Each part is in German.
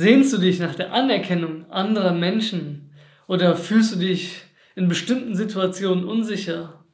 Sehnst du dich nach der Anerkennung anderer Menschen oder fühlst du dich in bestimmten Situationen unsicher?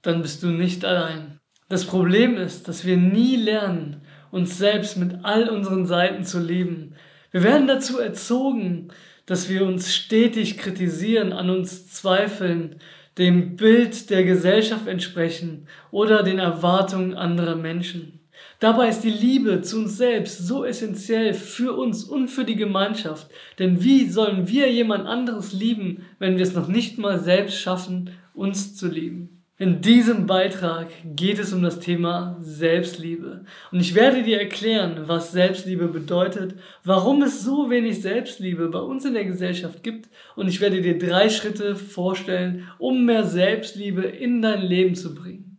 Dann bist du nicht allein. Das Problem ist, dass wir nie lernen, uns selbst mit all unseren Seiten zu lieben. Wir werden dazu erzogen, dass wir uns stetig kritisieren, an uns zweifeln, dem Bild der Gesellschaft entsprechen oder den Erwartungen anderer Menschen. Dabei ist die Liebe zu uns selbst so essentiell für uns und für die Gemeinschaft. Denn wie sollen wir jemand anderes lieben, wenn wir es noch nicht mal selbst schaffen, uns zu lieben? In diesem Beitrag geht es um das Thema Selbstliebe. Und ich werde dir erklären, was Selbstliebe bedeutet, warum es so wenig Selbstliebe bei uns in der Gesellschaft gibt. Und ich werde dir drei Schritte vorstellen, um mehr Selbstliebe in dein Leben zu bringen.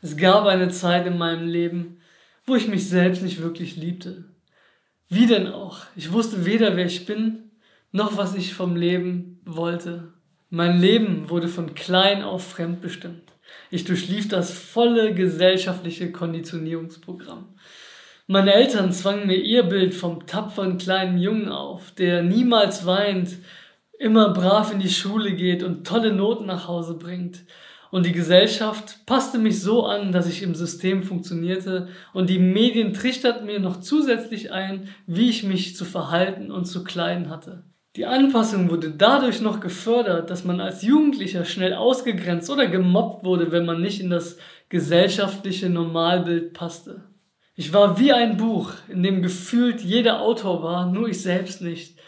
Es gab eine Zeit in meinem Leben, wo ich mich selbst nicht wirklich liebte. Wie denn auch? Ich wusste weder, wer ich bin, noch was ich vom Leben wollte. Mein Leben wurde von klein auf fremdbestimmt. Ich durchlief das volle gesellschaftliche Konditionierungsprogramm. Meine Eltern zwangen mir ihr Bild vom tapferen kleinen Jungen auf, der niemals weint, immer brav in die Schule geht und tolle Noten nach Hause bringt. Und die Gesellschaft passte mich so an, dass ich im System funktionierte und die Medien trichterten mir noch zusätzlich ein, wie ich mich zu verhalten und zu kleiden hatte. Die Anpassung wurde dadurch noch gefördert, dass man als Jugendlicher schnell ausgegrenzt oder gemobbt wurde, wenn man nicht in das gesellschaftliche Normalbild passte. Ich war wie ein Buch, in dem gefühlt jeder Autor war, nur ich selbst nicht.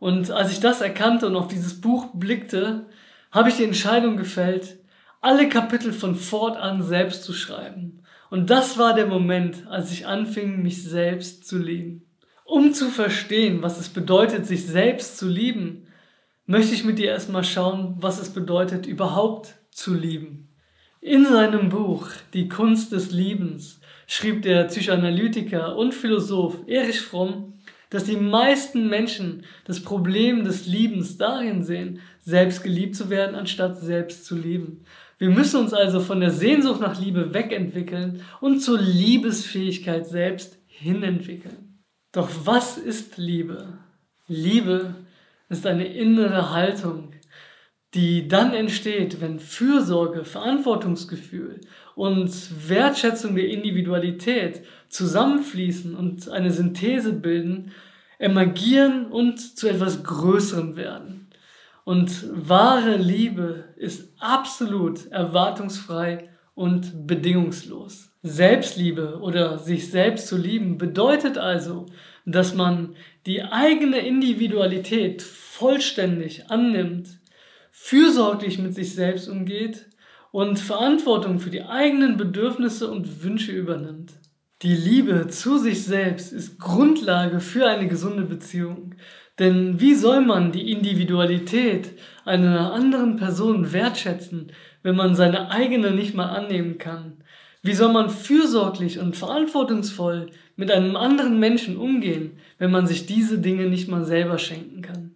Und als ich das erkannte und auf dieses Buch blickte, habe ich die Entscheidung gefällt, alle Kapitel von fortan selbst zu schreiben. Und das war der Moment, als ich anfing, mich selbst zu lieben. Um zu verstehen, was es bedeutet, sich selbst zu lieben, möchte ich mit dir erstmal schauen, was es bedeutet, überhaupt zu lieben. In seinem Buch Die Kunst des Liebens schrieb der Psychoanalytiker und Philosoph Erich Fromm, dass die meisten Menschen das Problem des Liebens darin sehen, selbst geliebt zu werden, anstatt selbst zu lieben. Wir müssen uns also von der Sehnsucht nach Liebe wegentwickeln und zur Liebesfähigkeit selbst hinentwickeln. Doch was ist Liebe? Liebe ist eine innere Haltung, die dann entsteht, wenn Fürsorge, Verantwortungsgefühl und Wertschätzung der Individualität zusammenfließen und eine Synthese bilden, emergieren und zu etwas Größerem werden. Und wahre Liebe ist absolut erwartungsfrei und bedingungslos. Selbstliebe oder sich selbst zu lieben bedeutet also, dass man die eigene Individualität vollständig annimmt, fürsorglich mit sich selbst umgeht und Verantwortung für die eigenen Bedürfnisse und Wünsche übernimmt. Die Liebe zu sich selbst ist Grundlage für eine gesunde Beziehung. Denn wie soll man die Individualität einer anderen Person wertschätzen, wenn man seine eigene nicht mal annehmen kann? Wie soll man fürsorglich und verantwortungsvoll mit einem anderen Menschen umgehen, wenn man sich diese Dinge nicht mal selber schenken kann?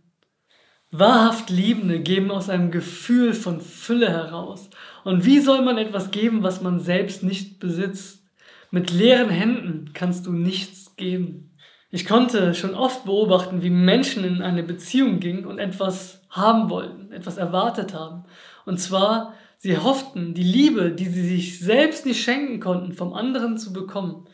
Wahrhaft Liebende geben aus einem Gefühl von Fülle heraus. Und wie soll man etwas geben, was man selbst nicht besitzt? Mit leeren Händen kannst du nichts geben. Ich konnte schon oft beobachten, wie Menschen in eine Beziehung gingen und etwas haben wollten, etwas erwartet haben. Und zwar Sie hofften, die Liebe, die sie sich selbst nicht schenken konnten, vom anderen zu bekommen.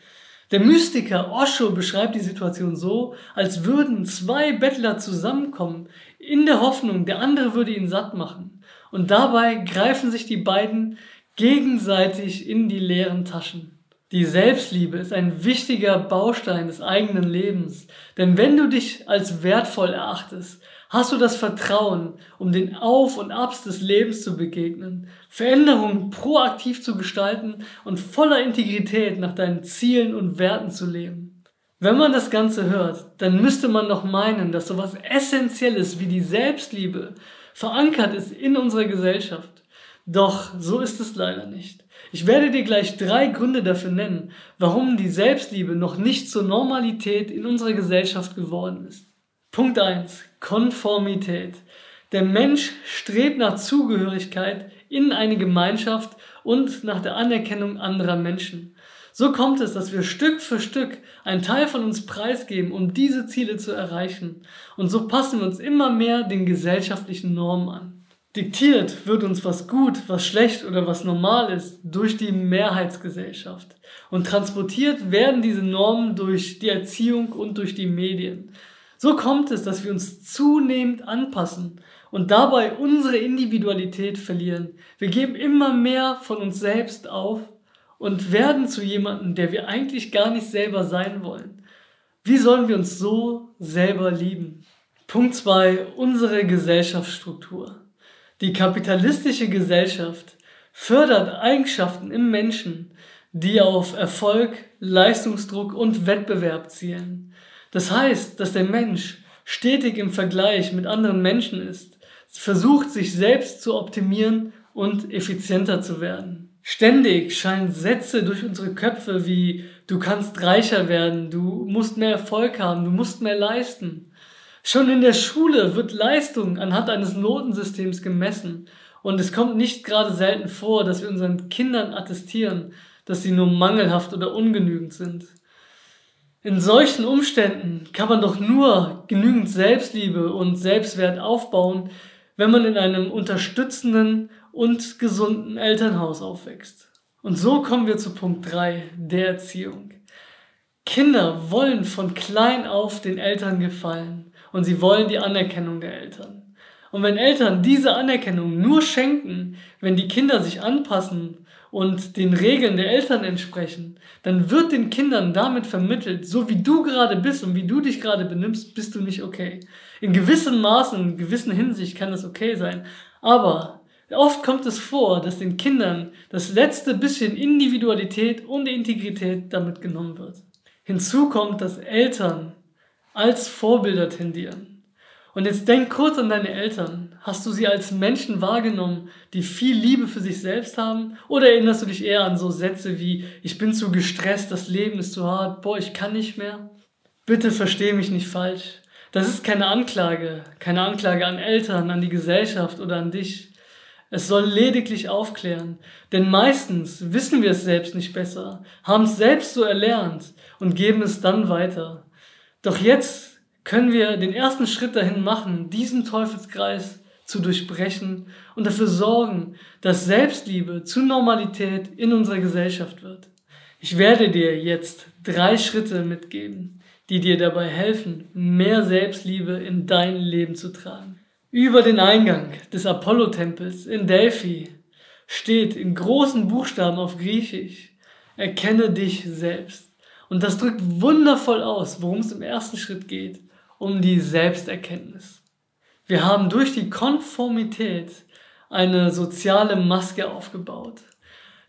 Der Mystiker Osho beschreibt die Situation so, als würden zwei Bettler zusammenkommen, in der Hoffnung, der andere würde ihn satt machen. Und dabei greifen sich die beiden gegenseitig in die leeren Taschen. Die Selbstliebe ist ein wichtiger Baustein des eigenen Lebens, denn wenn du dich als wertvoll erachtest, Hast du das Vertrauen, um den Auf und Abs des Lebens zu begegnen, Veränderungen proaktiv zu gestalten und voller Integrität nach deinen Zielen und Werten zu leben? Wenn man das Ganze hört, dann müsste man doch meinen, dass sowas Essentielles wie die Selbstliebe verankert ist in unserer Gesellschaft. Doch so ist es leider nicht. Ich werde dir gleich drei Gründe dafür nennen, warum die Selbstliebe noch nicht zur Normalität in unserer Gesellschaft geworden ist. Punkt 1. Konformität. Der Mensch strebt nach Zugehörigkeit in eine Gemeinschaft und nach der Anerkennung anderer Menschen. So kommt es, dass wir Stück für Stück einen Teil von uns preisgeben, um diese Ziele zu erreichen. Und so passen wir uns immer mehr den gesellschaftlichen Normen an. Diktiert wird uns was gut, was schlecht oder was normal ist durch die Mehrheitsgesellschaft. Und transportiert werden diese Normen durch die Erziehung und durch die Medien. So kommt es, dass wir uns zunehmend anpassen und dabei unsere Individualität verlieren. Wir geben immer mehr von uns selbst auf und werden zu jemandem, der wir eigentlich gar nicht selber sein wollen. Wie sollen wir uns so selber lieben? Punkt zwei: Unsere Gesellschaftsstruktur. Die kapitalistische Gesellschaft fördert Eigenschaften im Menschen, die auf Erfolg, Leistungsdruck und Wettbewerb zielen. Das heißt, dass der Mensch stetig im Vergleich mit anderen Menschen ist, versucht sich selbst zu optimieren und effizienter zu werden. Ständig scheinen Sätze durch unsere Köpfe wie du kannst reicher werden, du musst mehr Erfolg haben, du musst mehr leisten. Schon in der Schule wird Leistung anhand eines Notensystems gemessen und es kommt nicht gerade selten vor, dass wir unseren Kindern attestieren, dass sie nur mangelhaft oder ungenügend sind. In solchen Umständen kann man doch nur genügend Selbstliebe und Selbstwert aufbauen, wenn man in einem unterstützenden und gesunden Elternhaus aufwächst. Und so kommen wir zu Punkt 3, der Erziehung. Kinder wollen von klein auf den Eltern gefallen und sie wollen die Anerkennung der Eltern. Und wenn Eltern diese Anerkennung nur schenken, wenn die Kinder sich anpassen und den Regeln der Eltern entsprechen, dann wird den Kindern damit vermittelt, so wie du gerade bist und wie du dich gerade benimmst, bist du nicht okay. In gewissem Maßen, in gewissen Hinsicht kann das okay sein, aber oft kommt es vor, dass den Kindern das letzte bisschen Individualität und Integrität damit genommen wird. Hinzu kommt, dass Eltern als Vorbilder tendieren. Und jetzt denk kurz an deine Eltern. Hast du sie als Menschen wahrgenommen, die viel Liebe für sich selbst haben? Oder erinnerst du dich eher an so Sätze wie, ich bin zu gestresst, das Leben ist zu hart, boah, ich kann nicht mehr? Bitte versteh mich nicht falsch. Das ist keine Anklage, keine Anklage an Eltern, an die Gesellschaft oder an dich. Es soll lediglich aufklären, denn meistens wissen wir es selbst nicht besser, haben es selbst so erlernt und geben es dann weiter. Doch jetzt können wir den ersten Schritt dahin machen, diesen Teufelskreis zu durchbrechen und dafür sorgen, dass Selbstliebe zur Normalität in unserer Gesellschaft wird. Ich werde dir jetzt drei Schritte mitgeben, die dir dabei helfen, mehr Selbstliebe in dein Leben zu tragen. Über den Eingang des Apollo-Tempels in Delphi steht in großen Buchstaben auf Griechisch, erkenne dich selbst. Und das drückt wundervoll aus, worum es im ersten Schritt geht um die Selbsterkenntnis. Wir haben durch die Konformität eine soziale Maske aufgebaut.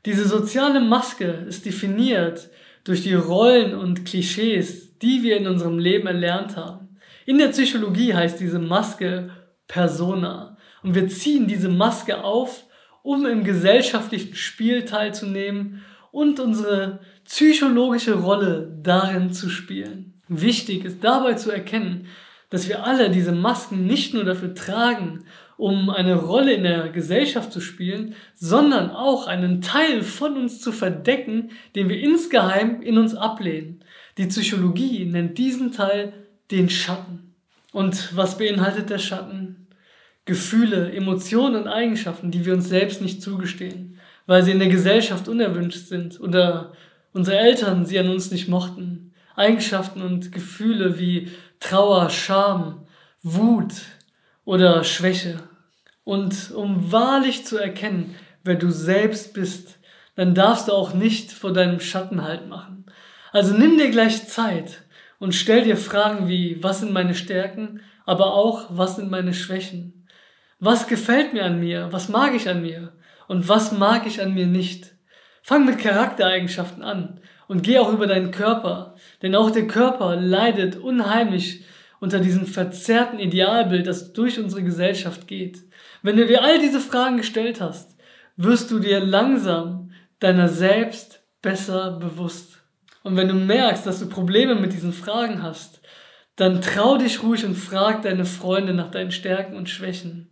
Diese soziale Maske ist definiert durch die Rollen und Klischees, die wir in unserem Leben erlernt haben. In der Psychologie heißt diese Maske Persona. Und wir ziehen diese Maske auf, um im gesellschaftlichen Spiel teilzunehmen und unsere psychologische Rolle darin zu spielen. Wichtig ist dabei zu erkennen, dass wir alle diese Masken nicht nur dafür tragen, um eine Rolle in der Gesellschaft zu spielen, sondern auch einen Teil von uns zu verdecken, den wir insgeheim in uns ablehnen. Die Psychologie nennt diesen Teil den Schatten. Und was beinhaltet der Schatten? Gefühle, Emotionen und Eigenschaften, die wir uns selbst nicht zugestehen, weil sie in der Gesellschaft unerwünscht sind oder unsere Eltern sie an uns nicht mochten Eigenschaften und Gefühle wie Trauer, Scham, Wut oder Schwäche. Und um wahrlich zu erkennen, wer du selbst bist, dann darfst du auch nicht vor deinem Schatten halt machen. Also nimm dir gleich Zeit und stell dir Fragen wie, was sind meine Stärken, aber auch, was sind meine Schwächen? Was gefällt mir an mir? Was mag ich an mir? Und was mag ich an mir nicht? Fang mit Charaktereigenschaften an und geh auch über deinen Körper, denn auch der Körper leidet unheimlich unter diesem verzerrten Idealbild, das durch unsere Gesellschaft geht. Wenn du dir all diese Fragen gestellt hast, wirst du dir langsam deiner selbst besser bewusst. Und wenn du merkst, dass du Probleme mit diesen Fragen hast, dann trau dich ruhig und frag deine Freunde nach deinen Stärken und Schwächen.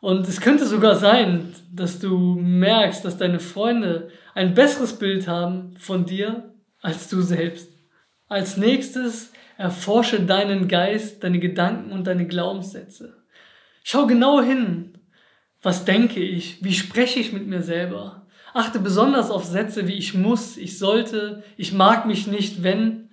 Und es könnte sogar sein, dass du merkst, dass deine Freunde ein besseres Bild haben von dir als du selbst. Als nächstes erforsche deinen Geist, deine Gedanken und deine Glaubenssätze. Schau genau hin. Was denke ich? Wie spreche ich mit mir selber? Achte besonders auf Sätze wie ich muss, ich sollte, ich mag mich nicht, wenn.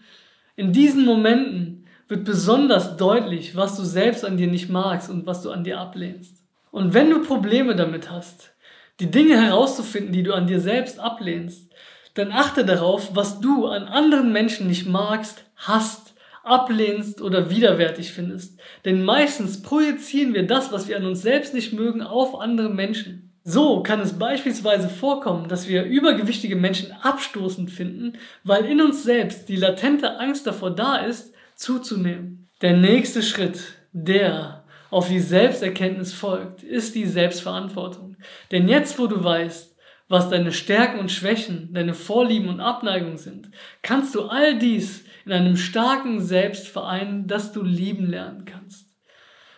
In diesen Momenten wird besonders deutlich, was du selbst an dir nicht magst und was du an dir ablehnst. Und wenn du Probleme damit hast, die Dinge herauszufinden, die du an dir selbst ablehnst, dann achte darauf, was du an anderen Menschen nicht magst, hast, ablehnst oder widerwärtig findest. Denn meistens projizieren wir das, was wir an uns selbst nicht mögen, auf andere Menschen. So kann es beispielsweise vorkommen, dass wir übergewichtige Menschen abstoßend finden, weil in uns selbst die latente Angst davor da ist, zuzunehmen. Der nächste Schritt, der auf die Selbsterkenntnis folgt, ist die Selbstverantwortung. Denn jetzt, wo du weißt, was deine Stärken und Schwächen, deine Vorlieben und Abneigungen sind, kannst du all dies in einem starken Selbst vereinen, das du lieben lernen kannst.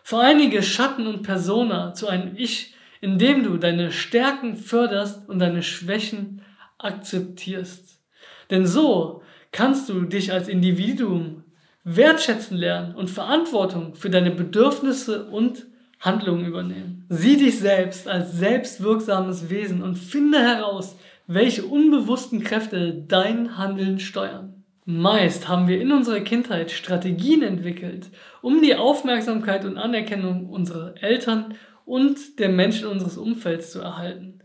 Vereinige Schatten und Persona zu einem Ich, in dem du deine Stärken förderst und deine Schwächen akzeptierst. Denn so kannst du dich als Individuum wertschätzen lernen und Verantwortung für deine Bedürfnisse und Handlungen übernehmen. Sieh dich selbst als selbstwirksames Wesen und finde heraus, welche unbewussten Kräfte dein Handeln steuern. Meist haben wir in unserer Kindheit Strategien entwickelt, um die Aufmerksamkeit und Anerkennung unserer Eltern und der Menschen unseres Umfelds zu erhalten.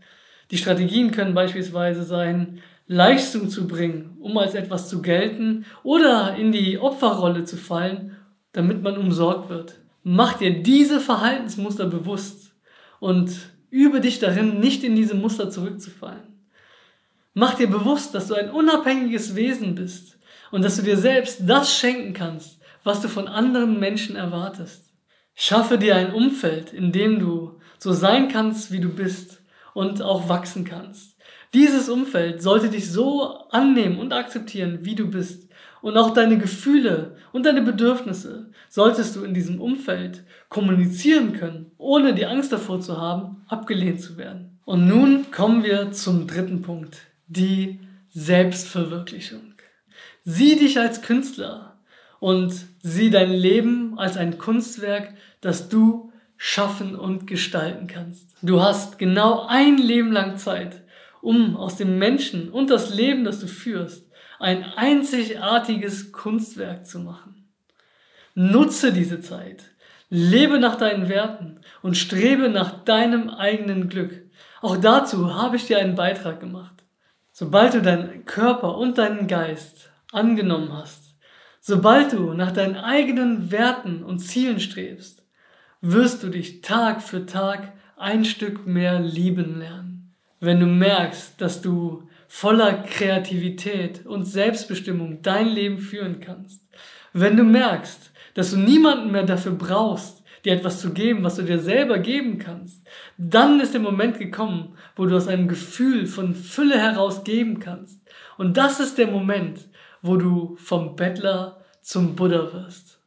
Die Strategien können beispielsweise sein, Leistung zu bringen, um als etwas zu gelten oder in die Opferrolle zu fallen, damit man umsorgt wird. Mach dir diese Verhaltensmuster bewusst und übe dich darin, nicht in diese Muster zurückzufallen. Mach dir bewusst, dass du ein unabhängiges Wesen bist und dass du dir selbst das schenken kannst, was du von anderen Menschen erwartest. Schaffe dir ein Umfeld, in dem du so sein kannst, wie du bist und auch wachsen kannst. Dieses Umfeld sollte dich so annehmen und akzeptieren, wie du bist. Und auch deine Gefühle und deine Bedürfnisse solltest du in diesem Umfeld kommunizieren können, ohne die Angst davor zu haben, abgelehnt zu werden. Und nun kommen wir zum dritten Punkt, die Selbstverwirklichung. Sieh dich als Künstler und sieh dein Leben als ein Kunstwerk, das du schaffen und gestalten kannst. Du hast genau ein Leben lang Zeit, um aus dem Menschen und das Leben, das du führst, ein einzigartiges Kunstwerk zu machen. Nutze diese Zeit, lebe nach deinen Werten und strebe nach deinem eigenen Glück. Auch dazu habe ich dir einen Beitrag gemacht. Sobald du deinen Körper und deinen Geist angenommen hast, sobald du nach deinen eigenen Werten und Zielen strebst, wirst du dich Tag für Tag ein Stück mehr lieben lernen wenn du merkst, dass du voller Kreativität und Selbstbestimmung dein Leben führen kannst. Wenn du merkst, dass du niemanden mehr dafür brauchst, dir etwas zu geben, was du dir selber geben kannst, dann ist der Moment gekommen, wo du aus einem Gefühl von Fülle heraus geben kannst. Und das ist der Moment, wo du vom Bettler zum Buddha wirst.